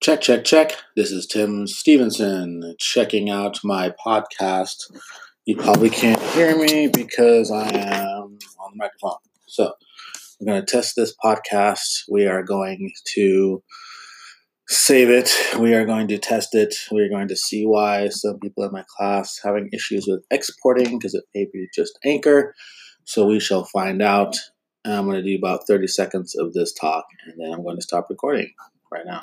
Check, check, check. This is Tim Stevenson checking out my podcast. You probably can't hear me because I am on the microphone. So, I'm going to test this podcast. We are going to save it. We are going to test it. We are going to see why some people in my class having issues with exporting because it may be just Anchor. So, we shall find out. I'm going to do about 30 seconds of this talk and then I'm going to stop recording right now.